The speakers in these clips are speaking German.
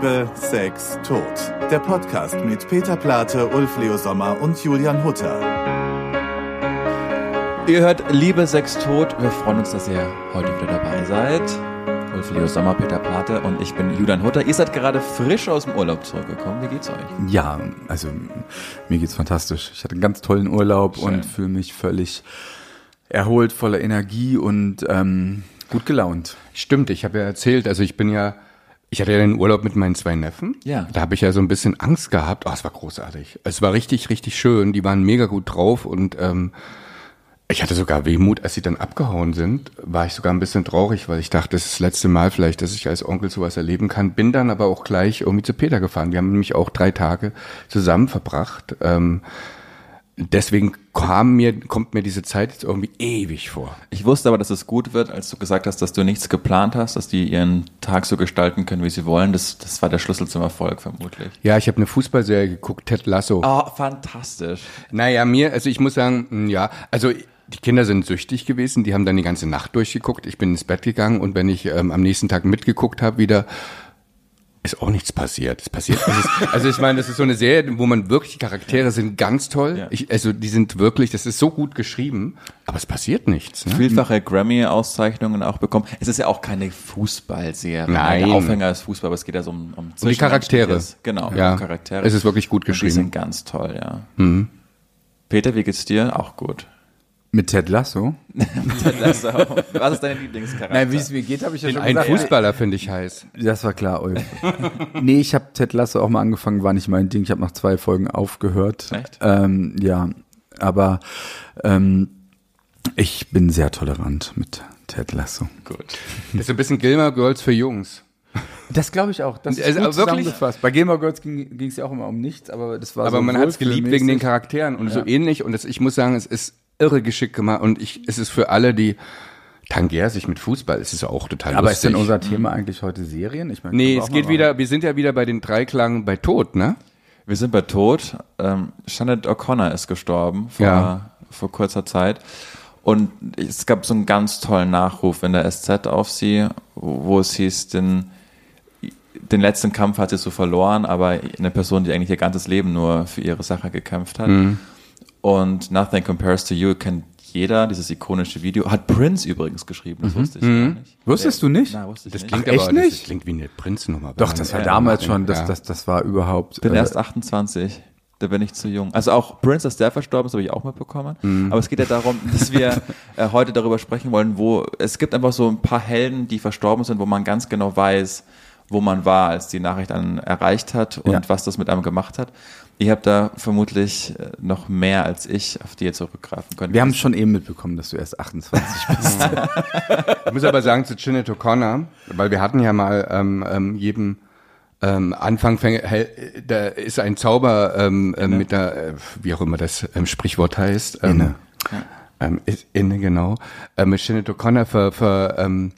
Liebe, Sex, Tod. Der Podcast mit Peter Plate, Ulf Leo Sommer und Julian Hutter. Ihr hört Liebe, Sex, Tod. Wir freuen uns, dass ihr heute wieder dabei seid. Ulf Leo Sommer, Peter Plate und ich bin Julian Hutter. Ihr seid gerade frisch aus dem Urlaub zurückgekommen. Wie geht's euch? Ja, also mir geht's fantastisch. Ich hatte einen ganz tollen Urlaub Schön. und fühle mich völlig erholt, voller Energie und ähm, gut gelaunt. Stimmt, ich habe ja erzählt, also ich bin ja ich hatte ja den Urlaub mit meinen zwei Neffen. Ja. Da habe ich ja so ein bisschen Angst gehabt. Oh, es war großartig. Es war richtig, richtig schön. Die waren mega gut drauf und ähm, ich hatte sogar Wehmut, als sie dann abgehauen sind, war ich sogar ein bisschen traurig, weil ich dachte, das ist das letzte Mal vielleicht, dass ich als Onkel sowas erleben kann. Bin dann aber auch gleich irgendwie zu Peter gefahren. Wir haben nämlich auch drei Tage zusammen verbracht. Ähm, deswegen kam mir, kommt mir diese Zeit jetzt irgendwie ewig vor. Ich wusste aber, dass es gut wird, als du gesagt hast, dass du nichts geplant hast, dass die ihren Tag so gestalten können, wie sie wollen. Das, das war der Schlüssel zum Erfolg vermutlich. Ja, ich habe eine Fußballserie geguckt, Ted Lasso. Oh, fantastisch. Naja, mir, also ich muss sagen, hm, ja, also die Kinder sind süchtig gewesen, die haben dann die ganze Nacht durchgeguckt. Ich bin ins Bett gegangen und wenn ich ähm, am nächsten Tag mitgeguckt habe, wieder ist auch nichts passiert. Es passiert. Ist, also ich meine, das ist so eine Serie, wo man wirklich die Charaktere sind ganz toll. Ja. Ich, also die sind wirklich, das ist so gut geschrieben, aber es passiert nichts. Ne? Vielfache Grammy-Auszeichnungen auch bekommen. Es ist ja auch keine Fußballserie. Nein. Der Aufhänger ist Fußball, aber es geht ja so um, um, um die Charaktere. Genau, ja. um Charaktere. Es ist wirklich gut geschrieben. Und die sind ganz toll, ja. Mhm. Peter, wie geht's dir? Auch gut. Mit Ted Lasso? Ted Lasso. Was ist dein Lieblingscharakter? Nein, wie es mir geht, habe ich ja Den schon einen gesagt. Fußballer finde ich heiß. Das war klar, Ulf. nee, ich habe Ted Lasso auch mal angefangen, war nicht mein Ding. Ich habe nach zwei Folgen aufgehört. Echt? Ähm, ja, aber ähm, ich bin sehr tolerant mit Ted Lasso. Gut. Das ist ein bisschen Gilmore Girls für Jungs. Das glaube ich auch. Das ist also gut wirklich? zusammengefasst. Bei Gilmore Girls ging es ja auch immer um nichts, aber das war Aber so man hat es geliebt wegen den Charakteren und Ja. so ähnlich. Und das, ich muss sagen, es ist irre geschickt gemacht und ich, es ist für alle, die tangieren sich mit Fußball, es ist auch total Aber ist lustig. denn unser Thema eigentlich heute Serien? Ich meine, Nee, es geht wieder, wir sind ja wieder bei den Dreiklang bei Tod, ne? Wir sind bei Tod. Ähm, Shannon O'Connor ist gestorben vor, Ja. vor kurzer Zeit. Und es gab so einen ganz tollen Nachruf in der SZ auf sie, wo wo es hieß, den, den letzten Kampf hat sie so verloren, aber eine Person, die eigentlich ihr ganzes Leben nur für ihre Sache gekämpft hat. Mhm. Und Nothing Compares to You kennt jeder, dieses ikonische Video. Hat Prince übrigens geschrieben, das wusste ich gar nicht. Wusstest du nicht? Na, wusste ich Das nicht. klingt Ach, echt aber, nicht? das klingt wie eine Prinznummer. Doch, das war damals schon, das, das, das war überhaupt. bin äh, erst 28. Da bin ich zu jung. Also auch Prince, dass der verstorben ist, habe ich auch mitbekommen. Mhm. Aber es geht ja darum, dass wir äh, heute darüber sprechen wollen, wo es gibt einfach so ein paar Helden, die verstorben sind, wo man ganz genau weiß, wo man war, als die Nachricht einen erreicht hat und Ja. was das mit einem gemacht hat. Ihr habt da vermutlich äh, noch mehr als ich, auf die ihr zurückgreifen könnt. wir haben schon eben mitbekommen, dass du erst 28 bist. Ich muss aber sagen zu Sinead O'Connor, weil wir hatten ja mal ähm, ähm, jedem ähm, Anfang, fäng- hell- da ist ein Zauber ähm, ähm, mit der, äh, wie auch immer das ähm, Sprichwort heißt. Ähm, Inne. Ähm, ist inne, genau. Ähm, mit Sinead O'Connor für, für ähm,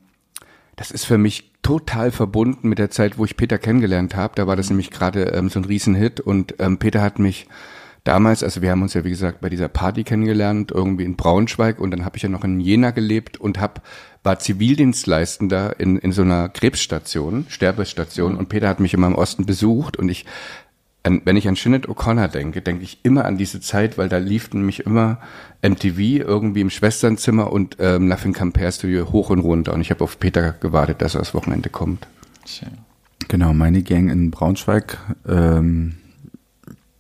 das ist für mich total verbunden mit der Zeit, wo ich Peter kennengelernt habe. Da war das nämlich gerade ähm, so ein Riesenhit. Und ähm, Peter hat mich damals, also wir haben uns ja wie gesagt bei dieser Party kennengelernt, irgendwie in Braunschweig. Und dann habe ich ja noch in Jena gelebt und hab, war Zivildienstleistender in, in so einer Krebsstation, Sterbestation. Und Peter hat mich immer im Osten besucht. Und ich an, wenn ich an Sinead O'Connor denke, denke ich immer an diese Zeit, weil da lief nämlich immer MTV irgendwie im Schwesternzimmer und ähm, Nothing Compares to You hoch und runter. Und ich habe auf Peter gewartet, dass er das Wochenende kommt. Schön. Genau, meine Gang in Braunschweig. Ähm,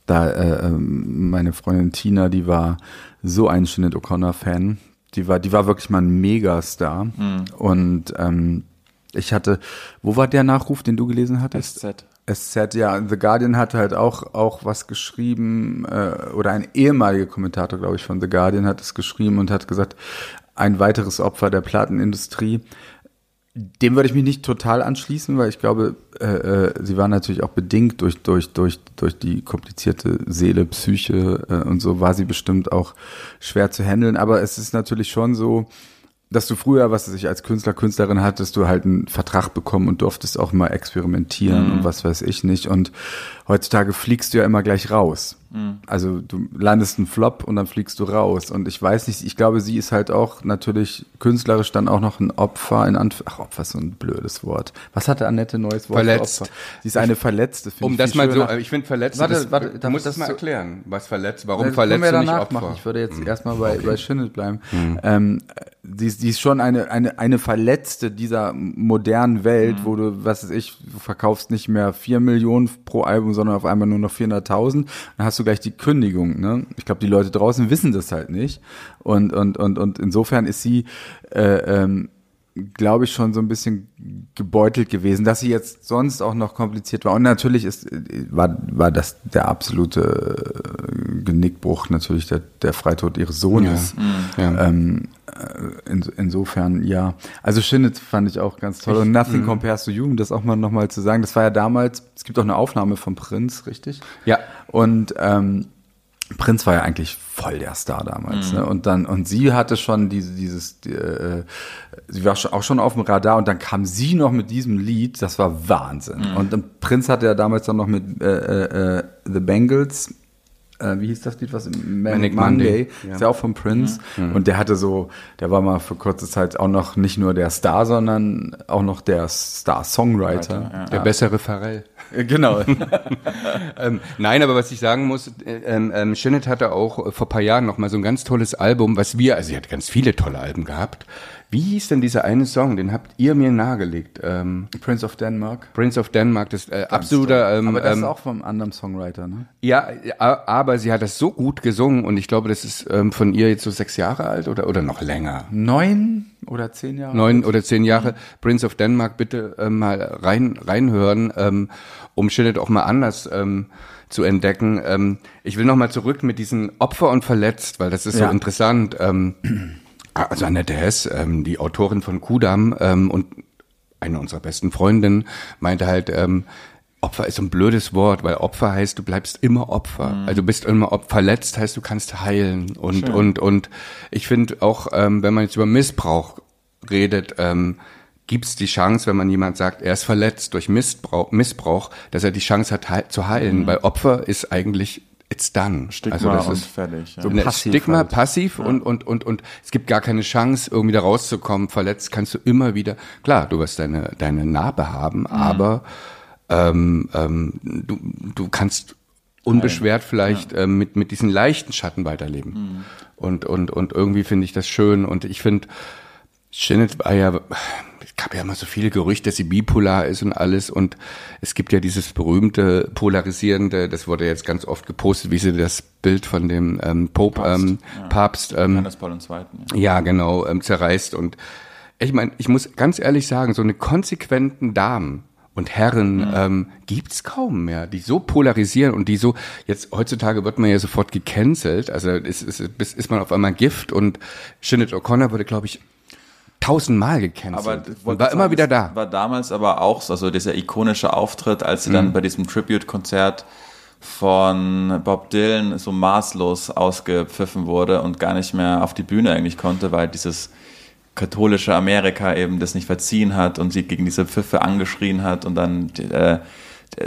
da äh, ähm, meine Freundin Tina, die war so ein Sinead O'Connor-Fan. Die war, die war wirklich mal ein Megastar. Und ähm, ich hatte, wo war der Nachruf, den du gelesen hattest? SZ. SZ, ja, The Guardian hatte halt auch, auch was geschrieben, äh, oder ein ehemaliger Kommentator, glaube ich, von The Guardian hat es geschrieben und hat gesagt, ein weiteres Opfer der Plattenindustrie. Dem würde ich mich nicht total anschließen, weil ich glaube, äh, äh, sie war natürlich auch bedingt durch, durch, durch, durch die komplizierte Seele, Psyche äh, und so war sie bestimmt auch schwer zu handeln. Aber es ist natürlich schon so, dass du früher, was ich als Künstler, Künstlerin hattest, du halt einen Vertrag bekommen und durftest auch mal experimentieren Mhm. und was weiß ich nicht. Und heutzutage fliegst du ja immer gleich raus. Mhm. Also du landest einen Flop und dann fliegst du raus. Und ich weiß nicht, ich glaube, sie ist halt auch natürlich künstlerisch dann auch noch ein Opfer in Anf Ach, Opfer ist so ein blödes Wort. Was hatte Annette neues Wort? Verletzt. Sie ist eine Verletzte, finde Um ich. das viel mal so, schöner. äh, ich finde verletzt, Warte, das, warte, du musst ich das das mal so- erklären, was verletzt, Das warum können verletzt du nicht Opfer? Machen. Ich würde jetzt erstmal bei, bei Schindelt bleiben. Ähm, die, ist- die ist schon eine, eine, eine Verletzte dieser modernen Welt, Hm. wo du, was weiß ich, du verkaufst nicht mehr vier Millionen pro Album, sondern auf einmal nur noch 400.000. Dann hast du gleich die Kündigung. Ne? Ich glaube, die Leute draußen wissen das halt nicht. Und, und, und, und insofern ist sie, äh, ähm, glaube ich, schon so ein bisschen gebeutelt gewesen, dass sie jetzt sonst auch noch kompliziert war. Und natürlich ist, war, war das der absolute äh, Genickbruch natürlich der, der Freitod ihres Sohnes. Ja. Ähm, äh, in, insofern, ja. Also Shinnet fand ich auch ganz toll. Und Nothing Compares to You, um das auch mal nochmal zu sagen, das war ja damals, es gibt auch eine Aufnahme von Prinz, richtig? Ja. Und ähm, Prinz war ja eigentlich voll der Star damals, ne? Und dann und sie hatte schon diese dieses die, äh, sie war schon, auch schon auf dem Radar und dann kam sie noch mit diesem Lied, das war Wahnsinn. Und dann Prinz hatte ja damals dann noch mit äh, äh, The Bengals äh, wie hieß das Lied, was im Man Manic Monday, Monday, ja. ist ja auch von Prince und der hatte so, der war mal für kurze Zeit auch noch nicht nur der Star, sondern auch noch der Star-Songwriter. Der bessere Pharrell. Ja. Genau. Ähm, nein, aber was ich sagen muss, äh, ähm, ähm, Shinnet hatte auch äh, vor paar Jahren noch mal so ein ganz tolles Album, was wir, also sie hat ganz viele tolle Alben gehabt. Wie hieß denn dieser eine Song? Den habt ihr mir nahegelegt. Ähm, Prince of Denmark. Prince of Denmark, das äh, absoluter. Ähm, Aber das ähm, ist auch vom anderen Songwriter, ne? Ja, aber sie hat das so gut gesungen und ich glaube, das ist ähm, von ihr jetzt so sechs Jahre alt oder oder noch länger. Neun oder zehn Jahre? Neun oder zehn Jahre. Prince of Denmark, bitte ähm, mal rein reinhören, ähm, um Shinnet auch mal anders ähm, zu entdecken. Ähm, ich will noch mal zurück mit diesen Opfer und Verletzt, weil das ist Ja. so interessant. Ähm, also Annette Hess, ähm, die Autorin von Kudam ähm, und eine unserer besten Freundinnen meinte halt, ähm, Opfer ist ein blödes Wort, weil Opfer heißt, du bleibst immer Opfer. Also du bist immer Opfer. Verletzt heißt, du kannst heilen. Und, und, und ich finde auch, ähm, wenn man jetzt über Missbrauch redet, ähm, gibt es die Chance, wenn man jemand sagt, er ist verletzt durch Missbrauch, Missbrauch, dass er die Chance hat heil- zu heilen. Weil Opfer ist eigentlich, it's done. Stigma also das ist, fertig. Ja. So Ne, passiv Stigma, halt. passiv und, und, und, und es gibt gar keine Chance, irgendwie da rauszukommen. Verletzt kannst du immer wieder, klar, du wirst deine, deine Narbe haben, aber ähm, ähm, du, du kannst unbeschwert vielleicht ähm, mit, mit diesen leichten Schatten weiterleben. Und, und, und irgendwie finde ich das schön und ich finde, Janet war ja, es gab ja immer so viele Gerüchte, dass sie bipolar ist und alles und es gibt ja dieses berühmte polarisierende, das wurde jetzt ganz oft gepostet, wie sie das Bild von dem ähm, Pope, Papst, ähm, ja. Papst ähm, Johannes Paul II. Ja. ja, genau, ähm, zerreißt. Und ich meine, ich muss ganz ehrlich sagen, so eine konsequenten Damen und Herren ähm, gibt's kaum mehr, die so polarisieren und die so, jetzt heutzutage wird man ja sofort gecancelt, also ist, ist, ist, ist man auf einmal Gift und Sinead O'Connor wurde, glaube ich, tausendmal gecancelt Aber und war sagen, immer wieder da. War damals aber auch so, also dieser ikonische Auftritt, als sie Mhm. dann bei diesem Tribute-Konzert von Bob Dylan so maßlos ausgepfiffen wurde und gar nicht mehr auf die Bühne eigentlich konnte, weil dieses katholische Amerika eben das nicht verziehen hat und sie gegen diese Pfiffe angeschrien hat und dann äh,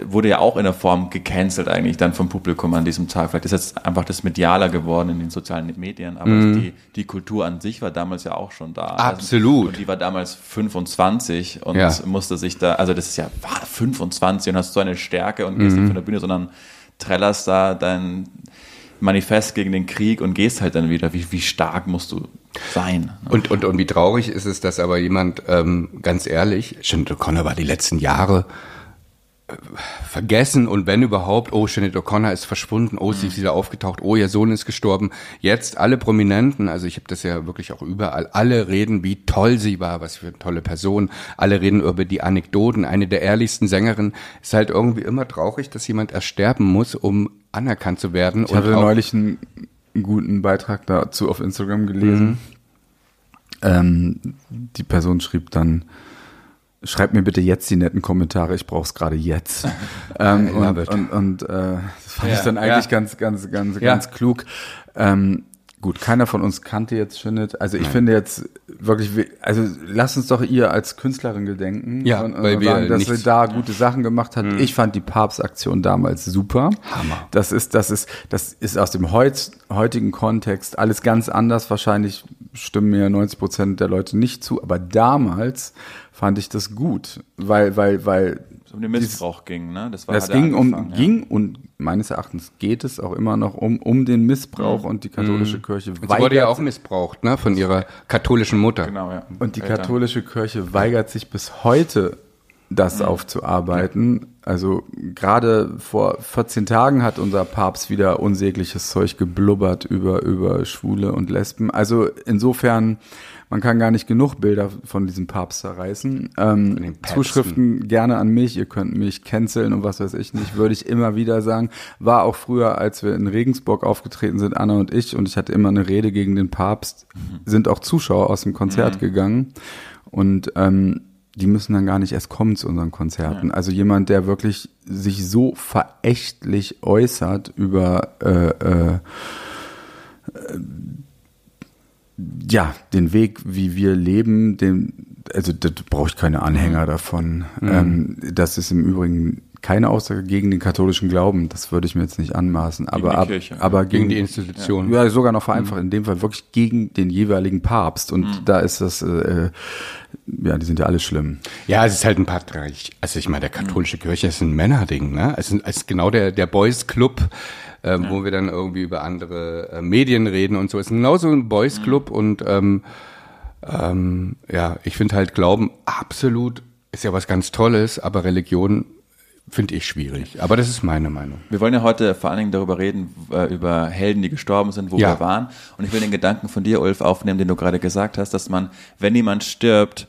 wurde ja auch in der Form gecancelt eigentlich dann vom Publikum an diesem Tag. Vielleicht ist jetzt einfach das medialer geworden in den sozialen Medien, aber die, die Kultur an sich war damals ja auch schon da. Mhm. Absolut. Und die war damals 25 und Ja. musste sich da, also das ist ja war 25 und hast so eine Stärke und gehst nicht von der Bühne, sondern trällerst da dein Manifest gegen den Krieg und gehst halt dann wieder. Wie, wie stark musst du sein? ne? Und, und, und wie traurig ist es, dass aber jemand, ähm, ganz ehrlich, Sinead O'Connor war die letzten Jahre äh, vergessen und wenn überhaupt, oh, Sinead O'Connor ist verschwunden, oh, sie ist wieder aufgetaucht, oh, ihr Sohn ist gestorben. Jetzt alle Prominenten, also ich habe das ja wirklich auch überall, alle reden, wie toll sie war, was für eine tolle Person. Alle reden über die Anekdoten. Eine der ehrlichsten Sängerinnen ist halt irgendwie immer traurig, dass jemand erst sterben muss, um anerkannt zu werden. Ich hatte neulich einen, einen guten Beitrag dazu auf Instagram gelesen. Mhm. Ähm, die Person schrieb dann, schreib mir bitte jetzt die netten Kommentare, ich brauche es gerade jetzt. ähm, und und, und äh, das fand Ja, ich dann eigentlich ja. ganz, ganz, ganz, Ja. ganz klug. Ähm, Gut, keiner von uns kannte jetzt Schönit. Also ich finde jetzt wirklich, also lass uns doch ihr als Künstlerin gedenken. Ja, und, und weil wir sagen, dass nichts- sie da gute Sachen gemacht hat. Ich fand die Papstaktion damals super. Hammer. Das ist, das ist, das ist aus dem heut, heutigen Kontext alles ganz anders. Wahrscheinlich stimmen mir 90 Prozent der Leute nicht zu, aber damals fand ich das gut, weil, weil, weil um den Missbrauch ging, ne? Das war er ging um ja. ging und meines Erachtens geht es auch immer noch um um den Missbrauch und die katholische Kirche Und sie wurde ja weigert auch missbraucht, ne, von ihrer katholischen Mutter. Genau, ja. und die Eltern. katholische Kirche weigert sich bis heute das aufzuarbeiten. Also gerade vor 14 Tagen hat unser Papst wieder unsägliches Zeug geblubbert über über Schwule und Lesben. Also insofern man kann gar nicht genug Bilder von diesem Papst zerreißen. Ähm. Zuschriften gerne an mich, ihr könnt mich canceln und was weiß ich nicht, würde ich immer wieder sagen. War auch früher, als wir in Regensburg aufgetreten sind, Anna und ich, und ich hatte immer eine Rede gegen den Papst, sind auch Zuschauer aus dem Konzert gegangen. Und ähm, die müssen dann gar nicht erst kommen zu unseren Konzerten. Also jemand, der wirklich sich so verächtlich äußert über äh, äh, ja, den Weg, wie wir leben, den, also da brauche ich keine Anhänger davon. Ähm, das ist im Übrigen keine Aussage gegen den katholischen Glauben, das würde ich mir jetzt nicht anmaßen. Aber, die ab, Kirche, aber Gegen gegen, die Institution. ja, sogar noch vereinfacht, in dem Fall wirklich gegen den jeweiligen Papst. Und da ist das, äh, ja, die sind ja alle schlimm. Ja, es ist halt ein Patriarch. Also ich meine, der katholische Kirche ist ein Männerding, ne? Es ist, es ist genau der, der Boys Club, äh, wo wir dann irgendwie über andere äh, Medien reden und so. Es ist genauso ein Boys Club und ähm, ähm, ja, ich finde halt Glauben absolut ist ja was ganz Tolles, aber Religion finde ich schwierig. Aber das ist meine Meinung. Wir wollen ja heute vor allen Dingen darüber reden, äh, über Helden, die gestorben sind, wo Ja. wir waren. Und ich will den Gedanken von dir, Ulf, aufnehmen, den du gerade gesagt hast, dass man, wenn jemand stirbt,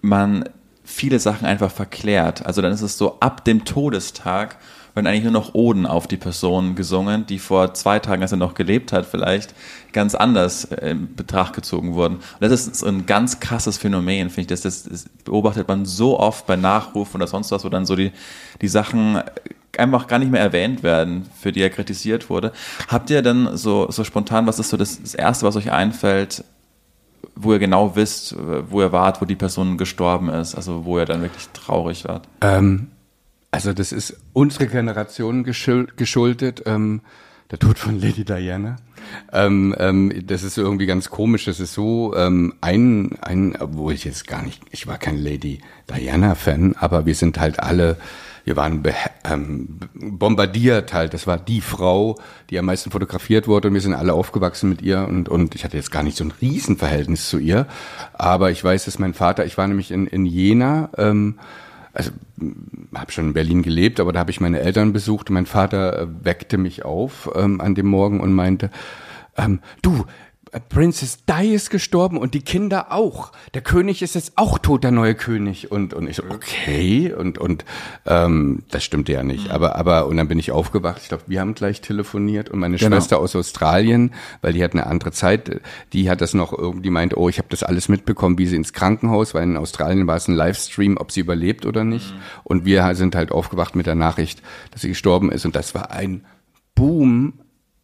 man viele Sachen einfach verklärt. Also dann ist es so, ab dem Todestag werden eigentlich nur noch Oden auf die Person gesungen, die vor zwei Tagen, als er noch gelebt hat, vielleicht ganz anders äh, in Betracht gezogen wurden. Und das ist so ein ganz krasses Phänomen, finde ich. Das, das, das beobachtet man so oft bei Nachrufen oder sonst was, wo dann so die, die Sachen einfach gar nicht mehr erwähnt werden, für die er kritisiert wurde. Habt ihr dann so, so spontan, was ist so das, das Erste, was euch einfällt, wo ihr genau wisst, wo ihr wart, wo die Person gestorben ist, also wo ihr dann wirklich traurig wart? Ähm, also das ist unsere Generation geschul geschuldet, ähm, der Tod von Lady Diana. Ähm, ähm, das ist irgendwie ganz komisch. Das ist so ähm, ein, ein, wo ich jetzt gar nicht, ich war kein Lady Diana-Fan, aber wir sind halt alle, wir waren ähm, bombardiert halt. Das war die Frau, die am meisten fotografiert wurde und wir sind alle aufgewachsen mit ihr und, und ich hatte jetzt gar nicht so ein Riesenverhältnis zu ihr. Aber ich weiß, dass mein Vater, ich war nämlich in, in Jena, ähm, also habe schon in Berlin gelebt, aber da habe ich meine Eltern besucht. Mein Vater äh, weckte mich auf ähm, an dem Morgen und meinte, ähm, du, Princess Di ist gestorben und die Kinder auch. Der König ist jetzt auch tot, der neue König. Und, und ich so, okay. Und, und ähm, das stimmte ja nicht. Aber, aber, und dann bin ich aufgewacht. Ich glaube, wir haben gleich telefoniert und meine Genau. Schwester aus Australien, weil die hat eine andere Zeit, die hat das noch irgendwie meint, oh, ich habe das alles mitbekommen, wie sie ins Krankenhaus, weil in Australien war es ein Livestream, ob sie überlebt oder nicht. Und wir sind halt aufgewacht mit der Nachricht, dass sie gestorben ist. Und das war ein Boom.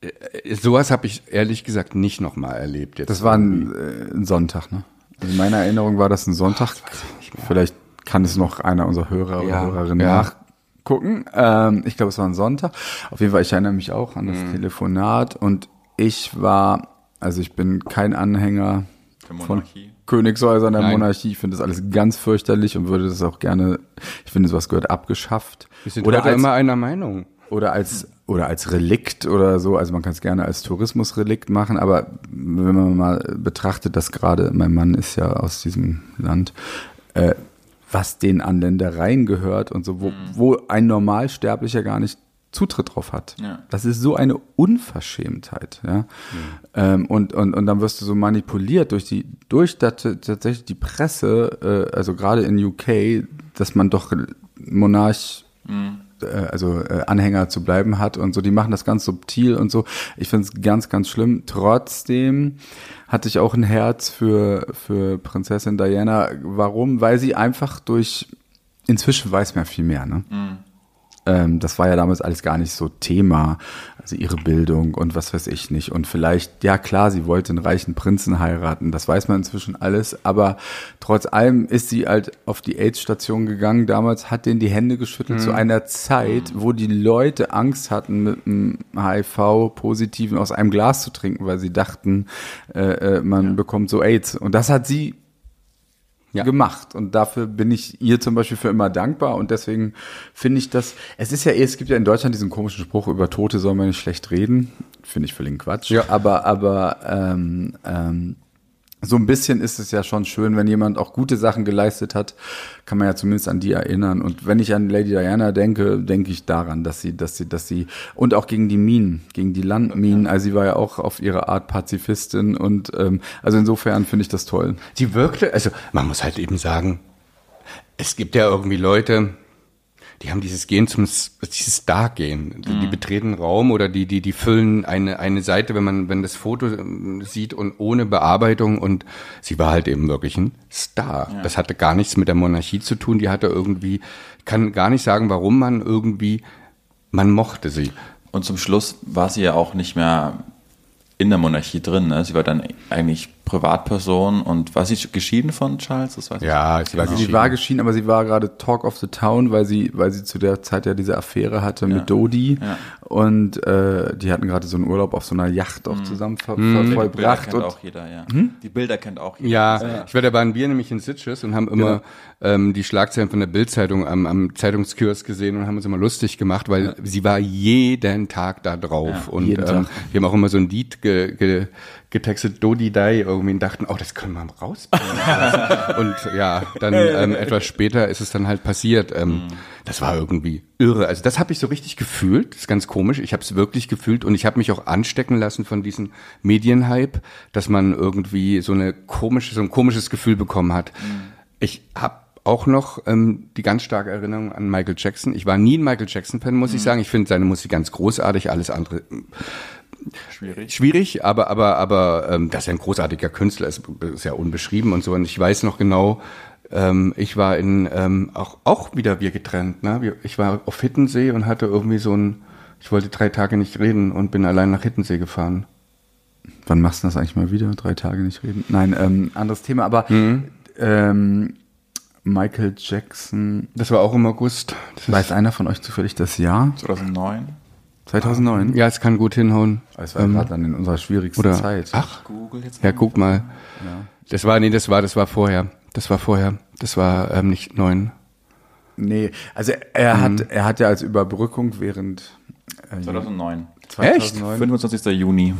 Äh, Sowas habe ich ehrlich gesagt nicht nochmal erlebt. Jetzt Das war ein, äh, ein Sonntag, ne? Also in meiner Erinnerung war das ein Sonntag. Vielleicht kann es noch einer unserer Hörer Ja, oder Hörerinnen ja. nachgucken. Ähm, ich glaube, es war ein Sonntag. Auf jeden Fall, ich erinnere mich auch an das Mhm. Telefonat und ich war, also ich bin kein Anhänger Der von Monarchie. Königshäusern der Nein. Monarchie. Ich finde das alles ganz fürchterlich und würde das auch gerne, ich finde, sowas gehört abgeschafft. Wir sind oder heute als, immer einer Meinung. oder als oder als Relikt oder so. Also man kann es gerne als Tourismusrelikt machen, aber wenn man mal betrachtet, dass gerade mein Mann ist ja aus diesem Land, äh, was den an Ländereien gehört und so, wo, wo ein Normalsterblicher gar nicht Zutritt drauf hat. Ja. Das ist so eine Unverschämtheit, ja. Ähm, und, und, und dann wirst du so manipuliert durch die, durch tatsächlich die Presse, äh, also gerade in UK, dass man doch Monarch äh, also äh, Anhänger zu bleiben hat und so, die machen das ganz subtil und so. Ich finde es ganz, ganz schlimm. Trotzdem hatte ich auch ein Herz für, für Prinzessin Diana. Warum? Weil sie einfach durch, inzwischen weiß man viel mehr, ne? Ähm, das war ja damals alles gar nicht so Thema. Also ihre Bildung und was weiß ich nicht. Und vielleicht, ja klar, sie wollte einen reichen Prinzen heiraten. Das weiß man inzwischen alles. Aber trotz allem ist sie halt auf die AIDS-Station gegangen. Damals hat denen die Hände geschüttelt zu einer Zeit, wo die Leute Angst hatten, mit einem HIV-Positiven aus einem Glas zu trinken, weil sie dachten, äh, äh, man bekommt so AIDS. Und das hat sie Ja. gemacht. Und dafür bin ich ihr zum Beispiel für immer dankbar. Und deswegen finde ich das, es ist ja eh, es gibt ja in Deutschland diesen komischen Spruch, über Tote soll man nicht schlecht reden. Finde ich völlig Quatsch. Ja. Aber, aber ähm, ähm, so ein bisschen ist es ja schon schön, wenn jemand auch gute Sachen geleistet hat, kann man ja zumindest an die erinnern. Und wenn ich an Lady Diana denke, denke ich daran, dass sie, dass sie, dass sie und auch gegen die Minen, gegen die Landminen. Also sie war ja auch auf ihre Art Pazifistin und ähm, also insofern finde ich das toll. Sie wirkte, also man muss halt eben sagen, es gibt ja irgendwie Leute, die haben dieses Gehen zum, dieses Star-Gehen. Die, die betreten einen Raum oder die, die, die füllen eine, eine Seite, wenn man, wenn das Foto ähm, sieht und ohne Bearbeitung und sie war halt eben wirklich ein Star. Das hatte gar nichts mit der Monarchie zu tun. Die hatte irgendwie, kann gar nicht sagen, warum man irgendwie, man mochte sie. Und zum Schluss war sie ja auch nicht mehr in der Monarchie drin. Ne? Sie war dann eigentlich Privatperson und war sie geschieden von Charles? Das weiß ich Ja, sie war Also sie war geschieden, aber sie war gerade Talk of the Town, weil sie, weil sie zu der Zeit ja diese Affäre hatte mit Dodi Ja. und äh, die hatten gerade so einen Urlaub auf so einer Yacht auch zusammen ver ver Die Bilder vollbracht. kennt Und auch jeder, ja. Die Bilder kennt auch jeder. Ja, ich war da waren wir nämlich in Sitges und haben immer ähm, die Schlagzeilen von der Bildzeitung am, am Zeitungskiosk gesehen und haben uns immer lustig gemacht, weil sie war jeden Tag da drauf und jeden ähm, Tag. wir haben auch immer so ein Lied ge, ge, getextet, Dodi Dai irgendwie und dachten, oh, das können wir mal rausbringen. und ja, dann ähm, etwas später ist es dann halt passiert. Ähm, Das war irgendwie irre. Also das habe ich so richtig gefühlt. Das ist ganz komisch. Ich habe es wirklich gefühlt und ich habe mich auch anstecken lassen von diesem Medienhype, dass man irgendwie so eine komische, so ein komisches Gefühl bekommen hat. Ich habe auch noch ähm, die ganz starke Erinnerung an Michael Jackson. Ich war nie ein Michael Jackson-Fan, muss ich sagen. Ich finde seine Musik ganz großartig, alles andere Schwierig. schwierig, aber aber aber ähm, dass er ein großartiger Künstler ist, ist ja unbeschrieben und so. Und ich weiß noch genau, ähm, ich war in ähm, auch auch wieder wir getrennt. Ne? Ich war auf Hittensee und hatte irgendwie so ein, ich wollte drei Tage nicht reden und bin allein nach Hittensee gefahren. wann machst du das eigentlich mal wieder? Drei Tage nicht reden? Nein, ähm, anderes Thema, aber ähm, Michael Jackson, Das war auch im August. Das weiß einer von euch zufällig das Jahr? 2009. 2009? ja, es kann gut hinhauen. Es war gerade dann in unserer schwierigsten Oder Zeit. ach, Google jetzt ja, guck mal. Das war nee, das war das war vorher. Das war vorher. Das war ähm, nicht neun. Nee, also er hat, er hat ja als Überbrückung während äh, 2009. 2009 25. Juni.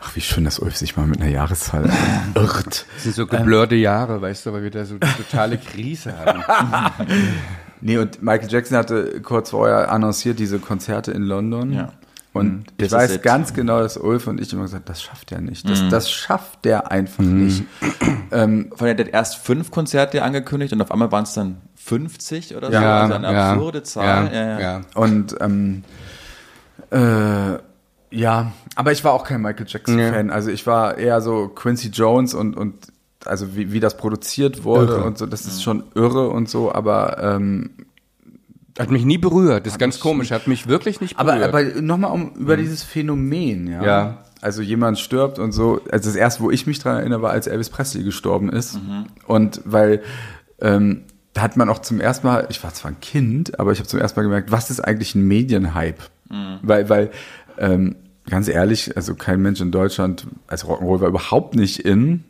Ach, wie schön, dass Ulf sich mal mit einer Jahreszahl irrt. Das sind so geblurrte Jahre, weißt du, weil wir da so eine totale Krise hatten. Nee, und Michael Jackson hatte kurz vorher annonciert diese Konzerte in London. Ja. Und ich This is weiß it. ganz genau, dass Ulf und ich immer gesagt das schafft er nicht. Das, das schafft der einfach nicht. Ähm, Von der hat erst fünf Konzerte angekündigt und auf einmal waren es dann 50 oder so. Ja, also eine ja, absurde Zahl. Ja, ja. Und ähm, äh, ja, aber ich war auch kein Michael Jackson-Fan. Also ich war eher so Quincy Jones und, und also wie, wie das produziert wurde Irre. und so, das ist schon irre und so, aber ähm, Hat mich nie berührt. Das ist ganz komisch. Hat mich wirklich nicht aber, berührt. aber nochmal um über dieses Phänomen, ja. Ja. Also jemand stirbt und so. Also das erste, wo ich mich dran erinnere, war, als Elvis Presley gestorben ist. Und weil ähm, da hat man auch zum ersten Mal, ich war zwar ein Kind, aber ich habe zum ersten Mal gemerkt, was ist eigentlich ein Medienhype? Weil, weil ähm, ganz ehrlich, also kein Mensch in Deutschland, also Rock'n'Roll war überhaupt nicht in.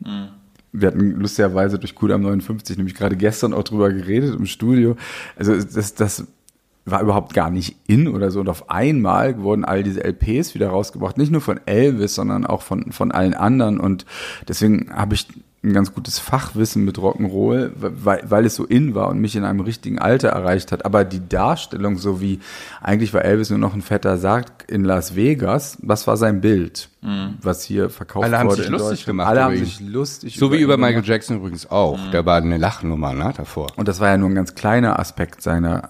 Wir hatten lustigerweise durch Kudam 59 nämlich gerade gestern auch drüber geredet im Studio. Also das, das war überhaupt gar nicht in oder so. Und auf einmal wurden all diese LPs wieder rausgebracht. Nicht nur von Elvis, sondern auch von, von allen anderen. Und deswegen habe ich ein ganz gutes Fachwissen mit Rock'n'Roll, weil, weil es so in war und mich in einem richtigen Alter erreicht hat. Aber die Darstellung, so wie eigentlich war Elvis nur noch ein fetter Sarg in Las Vegas, was war sein Bild, was hier verkauft Alle haben wurde sich in lustig gemacht Alle haben sich lustig so wie über Michael gemacht. Jackson übrigens auch. Der war eine Lachnummer ne, davor. Und das war ja nur ein ganz kleiner Aspekt seiner,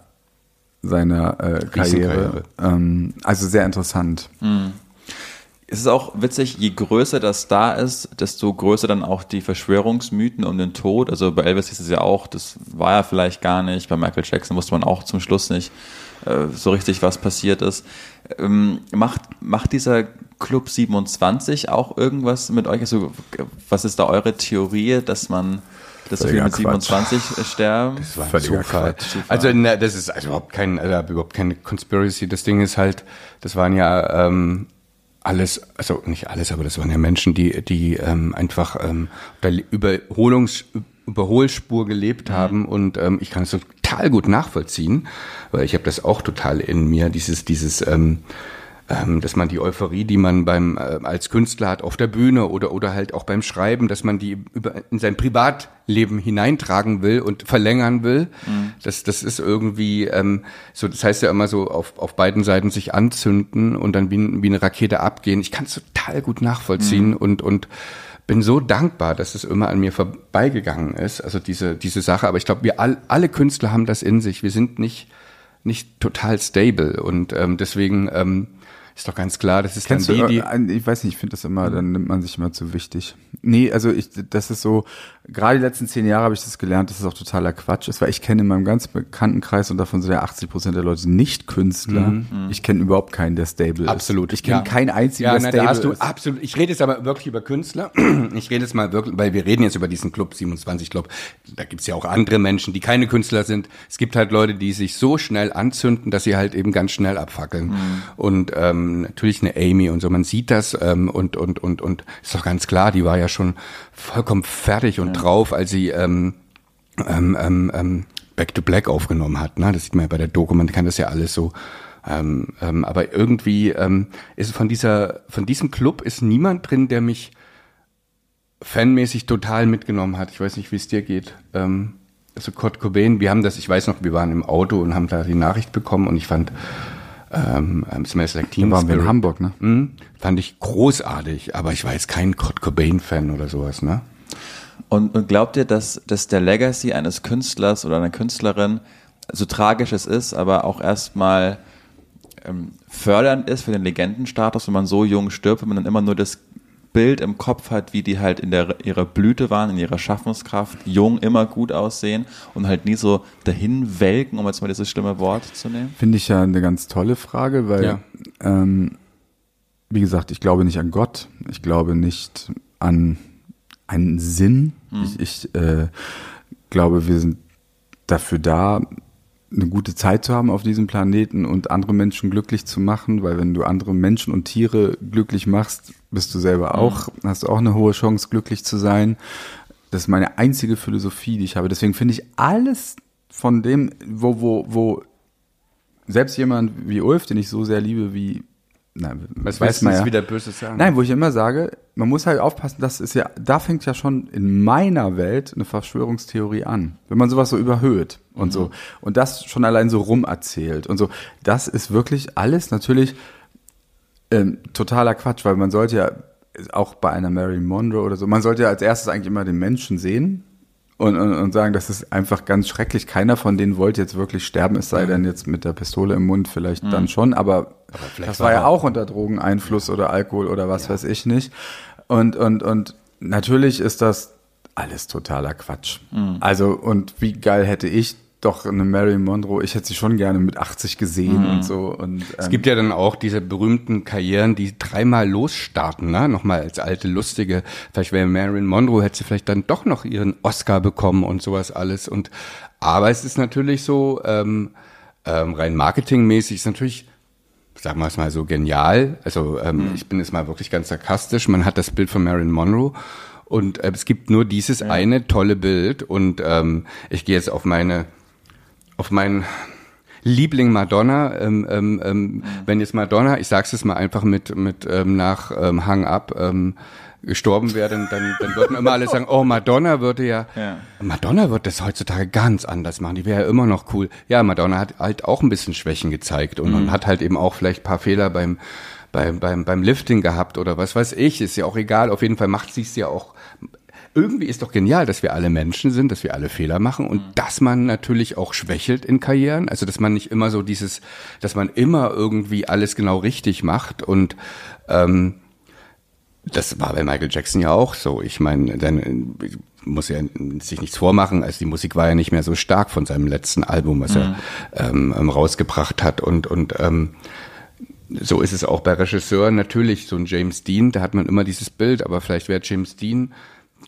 seiner äh, Karriere. Ähm, also sehr interessant. Es ist auch witzig, je größer das da ist, desto größer dann auch die Verschwörungsmythen um den Tod. Also bei Elvis hieß es ja auch, das war ja vielleicht gar nicht. Bei Michael Jackson wusste man auch zum Schluss nicht äh, so richtig, was passiert ist. Ähm, macht, macht dieser Club 27 auch irgendwas mit euch? Also, was ist da eure Theorie, dass man dass wir mit 27 sterben? Das war Völliger Zufall. Zufall. Also na, das ist also überhaupt kein, also überhaupt keine Conspiracy. Das Ding ist halt, das waren ja ähm, alles, also nicht alles, aber das waren ja Menschen, die, die ähm, einfach ähm, der Überholungs, Überholspur gelebt mhm. haben und ähm, ich kann es total gut nachvollziehen, weil ich habe das auch total in mir, dieses, dieses ähm, ähm, dass man die Euphorie, die man beim äh, als Künstler hat auf der Bühne oder oder halt auch beim Schreiben, dass man die über, in sein Privatleben hineintragen will und verlängern will. Mhm. Das das ist irgendwie ähm, so. Das heißt ja immer so auf auf beiden Seiten sich anzünden und dann wie, wie eine Rakete abgehen. Ich kann es total gut nachvollziehen mhm. und und bin so dankbar, dass es immer an mir vorbeigegangen ist. Also diese diese Sache. Aber ich glaube, wir all, alle Künstler haben das in sich. Wir sind nicht nicht total stable und ähm, deswegen ähm, ist doch ganz klar, das ist Kennst dann die, die ich weiß nicht, ich finde das immer, dann nimmt man sich immer zu wichtig. Nee, also ich, das ist so, gerade die letzten zehn Jahre habe ich das gelernt, dass es auch totaler Quatsch ist, weil ich kenne in meinem ganz Bekanntenkreis und davon sind ja 80 Prozent der Leute nicht Künstler. Mhm. Ich kenne überhaupt keinen, der stable ist. Absolut. Ich kenne ja. keinen einzigen, ja, der na, stable da hast du ist. Absolut. Ich rede jetzt aber wirklich über Künstler. Ich rede jetzt mal wirklich, weil wir reden jetzt über diesen Club 27 Club. Da gibt's ja auch andere Menschen, die keine Künstler sind. Es gibt halt Leute, die sich so schnell anzünden, dass sie halt eben ganz schnell abfackeln. Mhm. Und ähm, natürlich eine Amy und so. Man sieht das ähm, und und und und ist doch ganz klar. Die war ja schon vollkommen fertig und ja. drauf, als sie ähm, ähm, ähm, ähm, Back to Black aufgenommen hat. Ne? Das sieht man ja bei der Doku, man kann das ja alles so. Ähm, ähm, aber irgendwie ähm, ist von dieser, von diesem Club ist niemand drin, der mich fanmäßig total mitgenommen hat. Ich weiß nicht, wie es dir geht. Ähm, also Kurt Cobain, wir haben das, ich weiß noch, wir waren im Auto und haben da die Nachricht bekommen und ich fand ähm, Smells Like Teen da waren wir in Hamburg, ne? Mhm, fand ich großartig, aber ich war jetzt kein Kurt Cobain-Fan oder sowas, ne? Und, und glaubt ihr, dass, dass der Legacy eines Künstlers oder einer Künstlerin, so tragisch es ist, aber auch erstmal ähm, fördernd ist für den Legendenstatus, wenn man so jung stirbt, wenn man dann immer nur das Bild im Kopf hat, wie die halt in der, ihrer Blüte waren, in ihrer Schaffenskraft, jung, immer gut aussehen und halt nie so dahin welken, um jetzt mal dieses schlimme Wort zu nehmen? Finde ich ja eine ganz tolle Frage, weil, ja. ähm, wie gesagt, ich glaube nicht an Gott, ich glaube nicht an einen Sinn. Hm. Ich, ich äh, glaube, wir sind dafür da, eine gute Zeit zu haben auf diesem Planeten und andere Menschen glücklich zu machen, weil wenn du andere Menschen und Tiere glücklich machst, bist du selber hm. auch, mhm. hast du auch eine hohe Chance, glücklich zu sein. Das ist meine einzige Philosophie, die ich habe. Deswegen finde ich alles von dem, wo, wo, wo selbst jemand wie Ulf, den ich so sehr liebe wie Nein, was weiß man ja. wieder Böses sagen? Nein, wo ich immer sage, man muss halt aufpassen, das ist ja, da fängt ja schon in meiner Welt eine Verschwörungstheorie an. Wenn man sowas so überhöht und mhm. so. Und das schon allein so rumerzählt und so. Das ist wirklich alles natürlich ähm, totaler Quatsch, weil man sollte ja auch bei einer Mary Monroe oder so, man sollte ja als erstes eigentlich immer den Menschen sehen und, und, und sagen, das ist einfach ganz schrecklich. Keiner von denen wollte jetzt wirklich sterben, es sei denn jetzt mit der Pistole im Mund vielleicht mhm. dann schon, aber, aber das war ja auch unter Drogeneinfluss ja. oder Alkohol oder was ja. weiß ich nicht. Und, und, und natürlich ist das alles totaler Quatsch. Mhm. Also, und wie geil hätte ich doch eine Mary Monroe, ich hätte sie schon gerne mit 80 gesehen mhm. und so. Und, ähm, es gibt ja dann auch diese berühmten Karrieren, die dreimal losstarten, ne? Nochmal als alte Lustige. Vielleicht wäre Mary Monroe, hätte sie vielleicht dann doch noch ihren Oscar bekommen und sowas alles. Und aber es ist natürlich so, ähm, ähm, rein marketingmäßig ist natürlich sagen wir es mal so genial. Also ähm, mhm. ich bin jetzt mal wirklich ganz sarkastisch. Man hat das Bild von Marilyn Monroe und äh, es gibt nur dieses ja. eine tolle Bild und ähm, ich gehe jetzt auf meine auf meinen Liebling Madonna, ähm, ähm, ähm, wenn jetzt Madonna, ich sag's jetzt mal einfach mit mit ähm, nach ähm, Hang Up ähm, gestorben wäre, dann, dann, dann würden immer alle sagen, oh, Madonna würde ja, ja, Madonna wird das heutzutage ganz anders machen, die wäre ja immer noch cool. Ja, Madonna hat halt auch ein bisschen Schwächen gezeigt und, mhm. und hat halt eben auch vielleicht paar Fehler beim, beim, beim, beim Lifting gehabt oder was weiß ich, ist ja auch egal, auf jeden Fall macht sie es ja auch irgendwie ist doch genial, dass wir alle Menschen sind, dass wir alle Fehler machen und mhm. dass man natürlich auch schwächelt in Karrieren. Also dass man nicht immer so dieses, dass man immer irgendwie alles genau richtig macht und ähm, das war bei Michael Jackson ja auch so. Ich meine, dann muss er sich nichts vormachen. Also die Musik war ja nicht mehr so stark von seinem letzten Album, was mhm. er ähm, ähm, rausgebracht hat. Und, und ähm, so ist es auch bei Regisseuren. Natürlich, so ein James Dean, da hat man immer dieses Bild, aber vielleicht wäre James Dean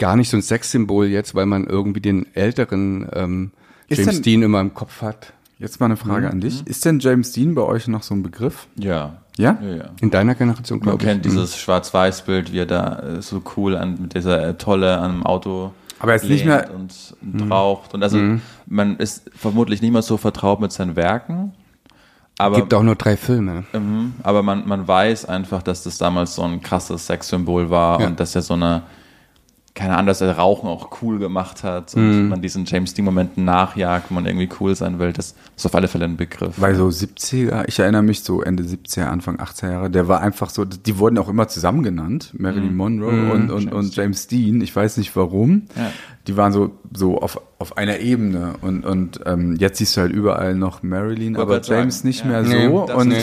gar nicht so ein Sexsymbol jetzt, weil man irgendwie den älteren ähm, James Dean immer im Kopf hat. Jetzt mal eine Frage mhm. an dich. Ist denn James Dean bei euch noch so ein Begriff? Ja. Ja? ja, ja. In deiner Generation, glaube ich. Man kennt dieses Schwarz-Weiß-Bild, wie er da äh, so cool an, mit dieser äh, Tolle an einem Auto aber jetzt nicht mehr und, und mhm. raucht. Und also mhm. man ist vermutlich nicht mehr so vertraut mit seinen Werken. Aber, gibt auch nur drei Filme. Mhm, aber man, man weiß einfach, dass das damals so ein krasses Sexsymbol war ja. und dass er so eine keine Ahnung, dass er Rauchen auch cool gemacht hat und mm. man diesen James Dean-Momenten nachjagt, wo man irgendwie cool sein will, das ist auf alle Fälle ein Begriff. Weil so 70er, ich erinnere mich so Ende 70er, Anfang 80er Jahre, der war einfach so, die wurden auch immer zusammen genannt, Marilyn mm. Monroe mm. Und, und, James und James Dean, ich weiß nicht warum. Ja die waren so, so auf, auf einer Ebene und, und ähm, jetzt siehst du halt überall noch Marilyn, aber James sagen. nicht ja. mehr nee, so. und,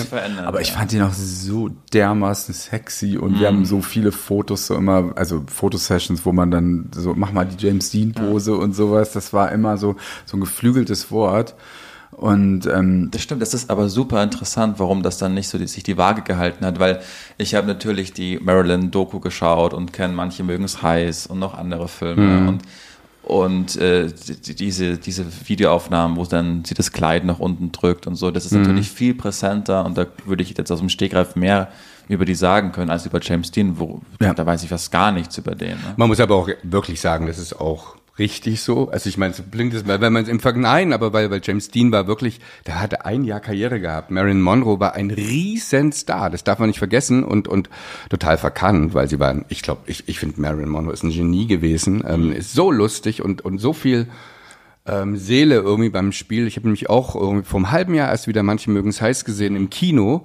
aber ich fand ihn auch so dermaßen sexy und mhm. wir haben so viele Fotos so immer, also Fotosessions, wo man dann so, mach mal die James Dean Pose ja. und sowas, das war immer so, so ein geflügeltes Wort. Und ähm, das stimmt, das ist aber super interessant, warum das dann nicht so die, sich die Waage gehalten hat, weil ich habe natürlich die Marilyn-Doku geschaut und kenne manche mögen es heiß und noch andere Filme mhm. und und äh, diese, diese Videoaufnahmen, wo dann sie das Kleid nach unten drückt und so, das ist mhm. natürlich viel präsenter und da würde ich jetzt aus dem Stegreif mehr über die sagen können als über James Dean, wo ja. da weiß ich fast gar nichts über den. Ne? Man muss aber auch wirklich sagen, das ist auch richtig so. Also ich meine, so blinkt es, wenn man es im Vergleich, aber weil, weil James Dean war wirklich, der hatte ein Jahr Karriere gehabt. Marilyn Monroe war ein Riesenstar, das darf man nicht vergessen und, und total verkannt, weil sie waren, ich glaube, ich, ich finde Marilyn Monroe ist ein Genie gewesen, ähm, ist so lustig und, und so viel ähm, Seele irgendwie beim Spiel. Ich habe nämlich auch irgendwie vom halben Jahr erst wieder, manche mögen es heiß gesehen, im Kino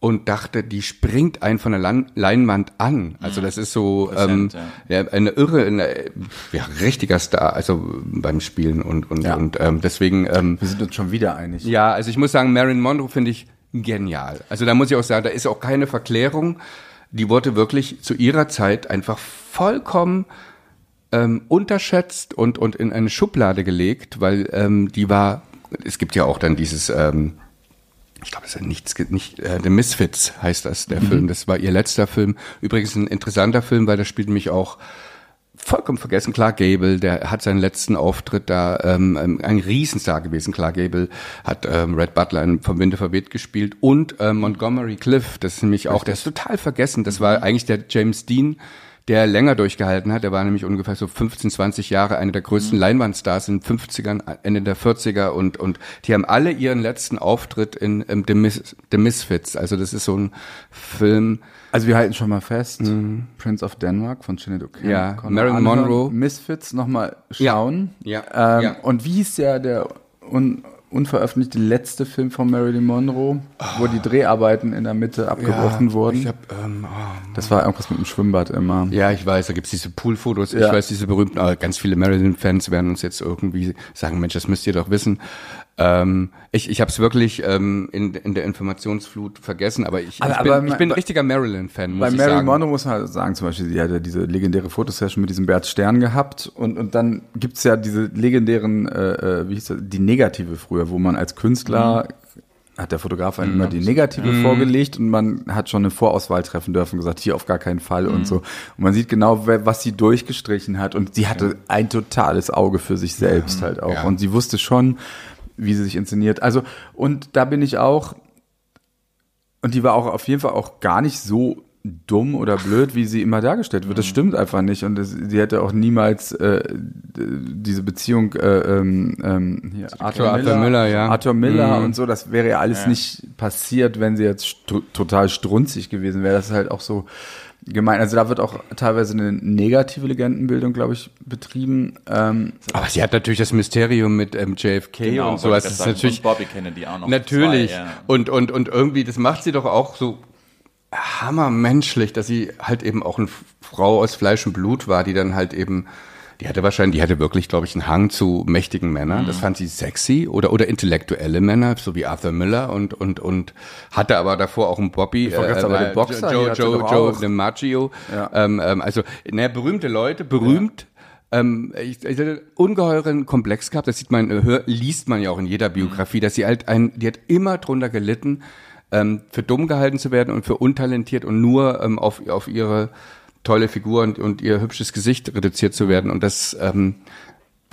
und dachte, die springt einen von der Lan Leinwand an. Also das ist so ähm, ja. eine irre, eine, ja, richtiger Star, also beim Spielen und und ja. und ähm, deswegen. Ähm, Wir sind uns schon wieder einig. Ja, also ich muss sagen, Marilyn Monroe finde ich genial. Also da muss ich auch sagen, da ist auch keine Verklärung. Die wurde wirklich zu ihrer Zeit einfach vollkommen ähm, unterschätzt und und in eine Schublade gelegt, weil ähm, die war. Es gibt ja auch dann dieses ähm, ich glaube, es ist nichts, nicht, äh, The Misfits heißt das, der mhm. Film. Das war ihr letzter Film. Übrigens ein interessanter Film, weil da spielt mich auch vollkommen vergessen. Clark Gable, der hat seinen letzten Auftritt da, ähm, ähm, ein Riesenstar gewesen. Clark Gable hat ähm, Red Butler in Vom Winde verweht gespielt und ähm, Montgomery Cliff, das ist nämlich auch, der ist total vergessen. Das war eigentlich der James Dean der länger durchgehalten hat. Der war nämlich ungefähr so 15, 20 Jahre einer der größten mhm. Leinwandstars in den 50ern, Ende der 40er und, und die haben alle ihren letzten Auftritt in, in The, Mis The Misfits. Also das ist so ein Film. Also wir halten schon mal fest, mhm. Prince of Denmark von Sinead O'Connor. Ja, Marilyn Monroe. Misfits nochmal schauen. Ja. ja. Ähm, ja. Und wie hieß der, der un unveröffentlichte letzte Film von Marilyn Monroe, oh. wo die Dreharbeiten in der Mitte abgebrochen ja, wurden. Hab, ähm, oh, das war irgendwas mit dem Schwimmbad immer. Ja, ich weiß, da gibt's diese Poolfotos. Ja. Ich weiß, diese berühmten, aber ganz viele Marilyn-Fans werden uns jetzt irgendwie sagen, Mensch, das müsst ihr doch wissen. Ähm, ich ich habe es wirklich ähm, in, in der Informationsflut vergessen, aber ich, aber, ich, bin, aber, ich bin ein richtiger Marilyn-Fan. Bei Marilyn Monroe muss man halt sagen, zum Beispiel, sie hat ja diese legendäre Fotosession mit diesem Bert Stern gehabt und, und dann gibt's ja diese legendären, äh, äh, wie hieß das, die Negative früher, wo man als Künstler mhm hat der Fotograf einem mhm. immer die Negative mhm. vorgelegt und man hat schon eine Vorauswahl treffen dürfen, gesagt, hier auf gar keinen Fall mhm. und so. Und man sieht genau, was sie durchgestrichen hat und sie hatte ja. ein totales Auge für sich selbst ja. halt auch. Ja. Und sie wusste schon, wie sie sich inszeniert. Also, und da bin ich auch, und die war auch auf jeden Fall auch gar nicht so dumm oder blöd, wie sie immer dargestellt wird. Das mhm. stimmt einfach nicht. Und das, sie hätte auch niemals äh, diese Beziehung äh, ähm, ähm hier, Arthur, Arthur Miller, Miller, ja. Arthur Miller mhm. und so, das wäre ja alles ja. nicht passiert, wenn sie jetzt st total strunzig gewesen wäre. Das ist halt auch so gemein. Also da wird auch teilweise eine negative Legendenbildung, glaube ich, betrieben. Ähm, Aber sie hat natürlich das Mysterium mit ähm, JFK genau, und so. Das ist natürlich und Bobby Kennedy auch noch. Natürlich. Zwei, ja. Und und und irgendwie, das macht sie doch auch so hammermenschlich, dass sie halt eben auch eine Frau aus Fleisch und Blut war, die dann halt eben Die hatte wahrscheinlich, die hatte wirklich, glaube ich, einen Hang zu mächtigen Männern. Das fand sie sexy oder oder intellektuelle Männer, so wie Arthur Miller und und und hatte aber davor auch einen Bobby, aber der Boxer, Joe Joe Joe auch. DiMaggio. Ja. Ähm, ähm, also, naja, berühmte Leute, berühmt. Ähm, ich, ich hatte ungeheuren Komplex gehabt, das sieht man, äh, hör, liest man ja auch in jeder Biografie, dass sie halt ein, die hat immer drunter gelitten, ähm, für dumm gehalten zu werden und für untalentiert und nur ähm, auf, auf ihre tolle Figur und, und ihr hübsches Gesicht reduziert zu werden. Und das, ähm,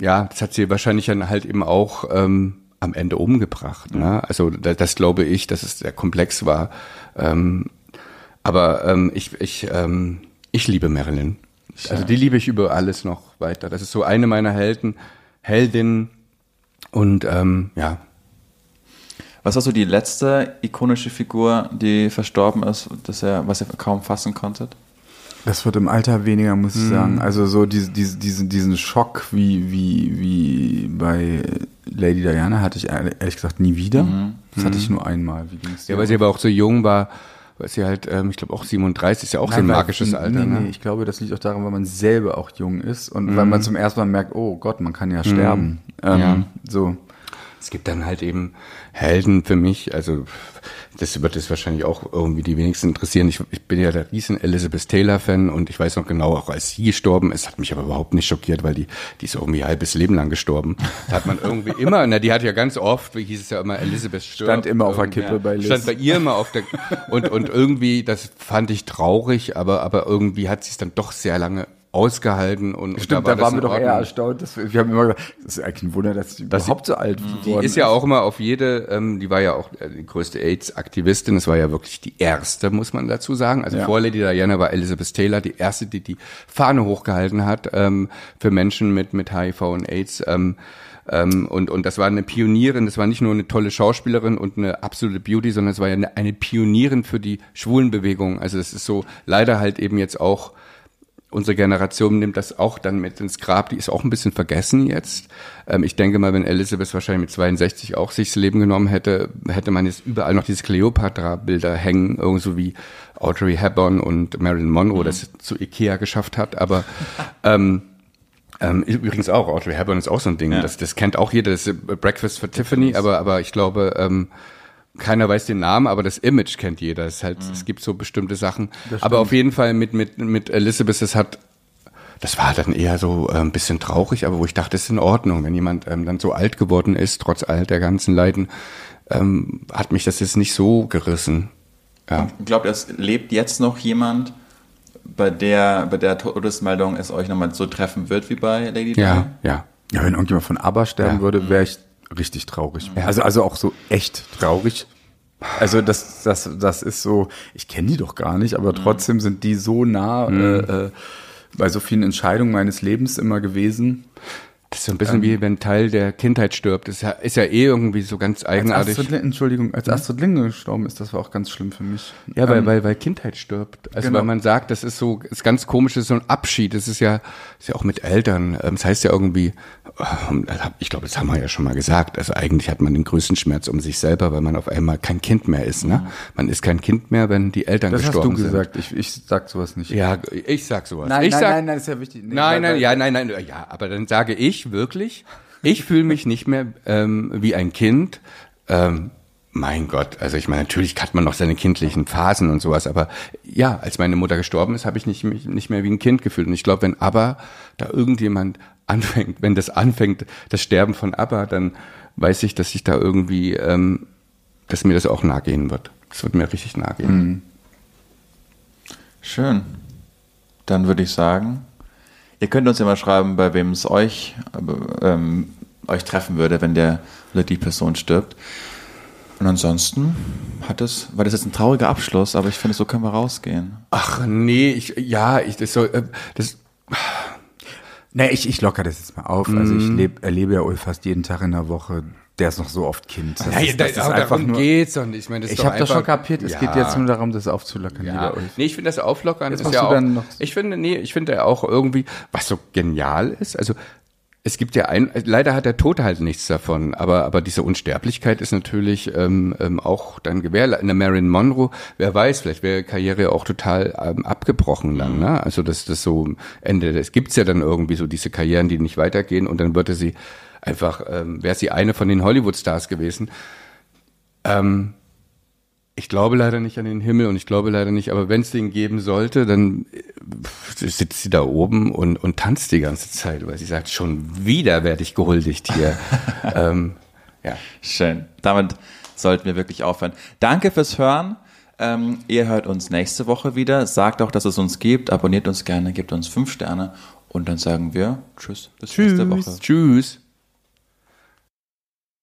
ja, das hat sie wahrscheinlich dann halt eben auch ähm, am Ende umgebracht. Ne? Also das, das glaube ich, dass es sehr komplex war. Ähm, aber ähm, ich, ich, ähm, ich liebe Marilyn. Also die liebe ich über alles noch weiter. Das ist so eine meiner Helden, Heldinnen. Und ähm, ja, Was war so die letzte ikonische Figur, die verstorben ist, dass er, was ihr kaum fassen konntet? Das wird im Alter weniger, muss ich sagen. Also so diese, diese, diesen, diesen Schock wie, wie, wie bei Lady Diana hatte ich ehrlich gesagt nie wieder. Das hatte ich nur einmal. Wie ging's ja, weil sie aber auch so jung war, weil sie halt, ähm, ich glaube auch 37 ist ja auch so ein Nein, weil- magisches Alter. Nee, ne? nee, ich glaube, das liegt auch daran, weil man selber auch jung ist und weil man zum ersten Mal merkt, oh Gott, man kann ja sterben. Ähm, Ja. So. Es gibt dann halt eben Helden für mich, also das wird es wahrscheinlich auch irgendwie die wenigsten interessieren. Ich, ich bin ja der riesen Elizabeth Taylor-Fan und ich weiß noch genau, auch als sie gestorben ist, hat mich aber überhaupt nicht schockiert, weil die, die ist irgendwie ein halbes Leben lang gestorben. Da hat man irgendwie immer, na, die hat ja ganz oft, wie hieß es ja immer, Elizabeth stirbt. Stand immer auf der. Kippe bei Liz. Stand bei ihr immer auf der, und, und irgendwie, das fand ich traurig, aber, aber irgendwie hat sie es dann doch sehr lange ausgehalten und, und Stimmt, da, das waren wir doch eher erstaunt. Dass wir, wir haben immer gedacht, das ist eigentlich ein Wunder, dass sie Dass sie- überhaupt so alt Die geworden ist ja auch immer auf jede, ähm, die war ja auch äh, die größte AIDS-Aktivistin, das war ja wirklich die erste, muss man dazu sagen. Also Ja. vor Lady Diana war Elizabeth Taylor die erste, die die Fahne hochgehalten hat ähm, für Menschen mit, mit HIV und AIDS. Ähm, ähm, und, und das war eine Pionierin, das war nicht nur eine tolle Schauspielerin und eine absolute Beauty, sondern es war ja eine, eine Pionierin für die Schwulenbewegung. Also es ist so leider halt eben jetzt auch unsere Generation nimmt das auch dann mit ins Grab. Die ist auch ein bisschen vergessen jetzt. Ähm, ich denke mal, wenn Elizabeth wahrscheinlich mit 62 auch sich das Leben genommen hätte, hätte man jetzt überall noch diese Cleopatra-Bilder hängen, irgendwo wie Audrey Hepburn und Marilyn Monroe das zu Ikea geschafft hat. Aber ähm, ähm, übrigens auch, Audrey Hepburn ist auch so ein Ding. Ja. Das, das kennt auch jeder. Das ist Breakfast for Tiffany, aber, aber ich glaube, ähm, keiner weiß den Namen, aber das Image kennt jeder. Es, halt, es gibt so bestimmte Sachen. Aber auf jeden Fall mit, mit, mit Elizabeth, das hat, das war dann eher so äh, ein bisschen traurig, aber wo ich dachte, es ist in Ordnung, wenn jemand ähm, dann so alt geworden ist, trotz all der ganzen Leiden, ähm, hat mich das jetzt nicht so gerissen. Ja. Glaubt ihr, es lebt jetzt noch jemand, bei der, bei der Todesmeldung es euch nochmal so treffen wird wie bei Lady Di? Ja, ja. Ja, wenn irgendjemand von ABBA sterben Ja. würde, wäre ich richtig traurig. Also, also auch so echt traurig. Also das, das, das ist so, ich kenne die doch gar nicht, aber trotzdem sind die so nah äh, äh, bei so vielen Entscheidungen meines Lebens immer gewesen. Das ist so ein bisschen wie wenn ein Teil der Kindheit stirbt. Das ist ja, ist ja eh irgendwie so ganz Als eigenartig. Astrid, Lin- Entschuldigung, als Astrid Lindgren gestorben ist, das war auch ganz schlimm für mich. Ja, weil, Ähm, weil, weil Kindheit stirbt. Also genau. weil man sagt, das ist so, ist ganz komisch, das ist so ein Abschied. Das ist ja, ist ja auch mit Eltern. Ähm, Das heißt ja irgendwie, ähm, ich glaube, das haben wir ja schon mal gesagt. Also eigentlich hat man den größten Schmerz um sich selber, weil man auf einmal kein Kind mehr ist. Ne? Man ist kein Kind mehr, wenn die Eltern das hast gestorben du sind. gesagt, ich, ich sag sowas nicht. Ja, ich sag sowas. Nein, ich nein, sag, nein, nein, ist ja wichtig. Nee, nein, nein, ja, nein, nein, ja, aber dann sage ich wirklich, ich fühle mich nicht mehr ähm, wie ein Kind. Ähm, mein Gott, also ich meine, natürlich hat man noch seine kindlichen Phasen und sowas, aber ja, als meine Mutter gestorben ist, habe ich nicht, mich nicht mehr wie ein Kind gefühlt. Und ich glaube, wenn aber da irgendjemand anfängt, wenn das anfängt, das Sterben von ABBA, dann weiß ich, dass ich da irgendwie, ähm, dass mir das auch nahe gehen wird. Das wird mir richtig nahe gehen. Schön. Dann würde ich sagen, ihr könnt uns ja mal schreiben, bei wem es euch, ähm, euch treffen würde, wenn der oder die Person stirbt. Und ansonsten hat es, war das jetzt ein trauriger Abschluss, aber ich finde, so können wir rausgehen. Ach nee, ich ja, ich das soll äh, das Nee, ich, ich locker das jetzt mal auf. Also ich Mhm. leb, erlebe ja Ulf fast jeden Tag in der Woche. Der ist noch so oft Kind. Das Nein, ist, das ist da- einfach darum nur, geht's und ich meine, das ist ich habe das schon kapiert. Es Ja. geht jetzt nur darum, das aufzulockern, Ja, nee, ich finde das Auflockern Jetzt ist ja auch, ich finde, nee, ich finde auch irgendwie, was so genial ist, also es gibt ja ein, leider hat der Tod halt nichts davon, aber, aber diese Unsterblichkeit ist natürlich ähm, ähm, auch dann gewährleistet. Eine Marilyn Monroe, wer weiß, vielleicht wäre ihre Karriere auch total ähm, abgebrochen dann, ne? Also das, das so Ende, es gibt's ja dann irgendwie so diese Karrieren, die nicht weitergehen und dann würde sie einfach, ähm, wäre sie eine von den Hollywood-Stars gewesen. Ähm, ich glaube leider nicht an den Himmel und ich glaube leider nicht, aber wenn es den geben sollte, dann äh, sitzt sie da oben und, und tanzt die ganze Zeit, weil sie sagt, schon wieder werde ich gehuldigt hier. ähm, ja. Schön. Damit sollten wir wirklich aufhören. Danke fürs Hören. Ähm, ihr hört uns nächste Woche wieder. Sagt auch, dass es uns gibt. Abonniert uns gerne, gebt uns fünf Sterne und dann sagen wir Tschüss. Bis Tschüss. nächste Woche. Tschüss.